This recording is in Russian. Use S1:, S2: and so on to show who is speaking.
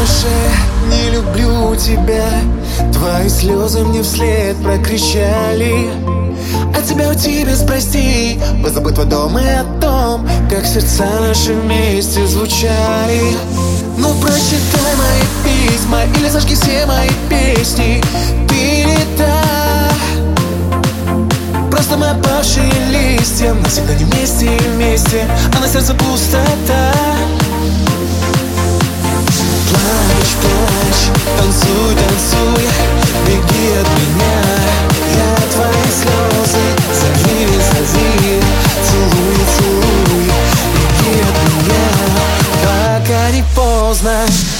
S1: больше не люблю тебя. Твои слезы мне вслед прокричали. А тебя уйти без прости Позабыть твой дом и о том Как сердца наши вместе звучали. Ну прочитай мои письма Или зажги все мои песни. Ты не та. Просто мы опавшие листья Навсегда не вместе и вместе А на сердце пустота poznasz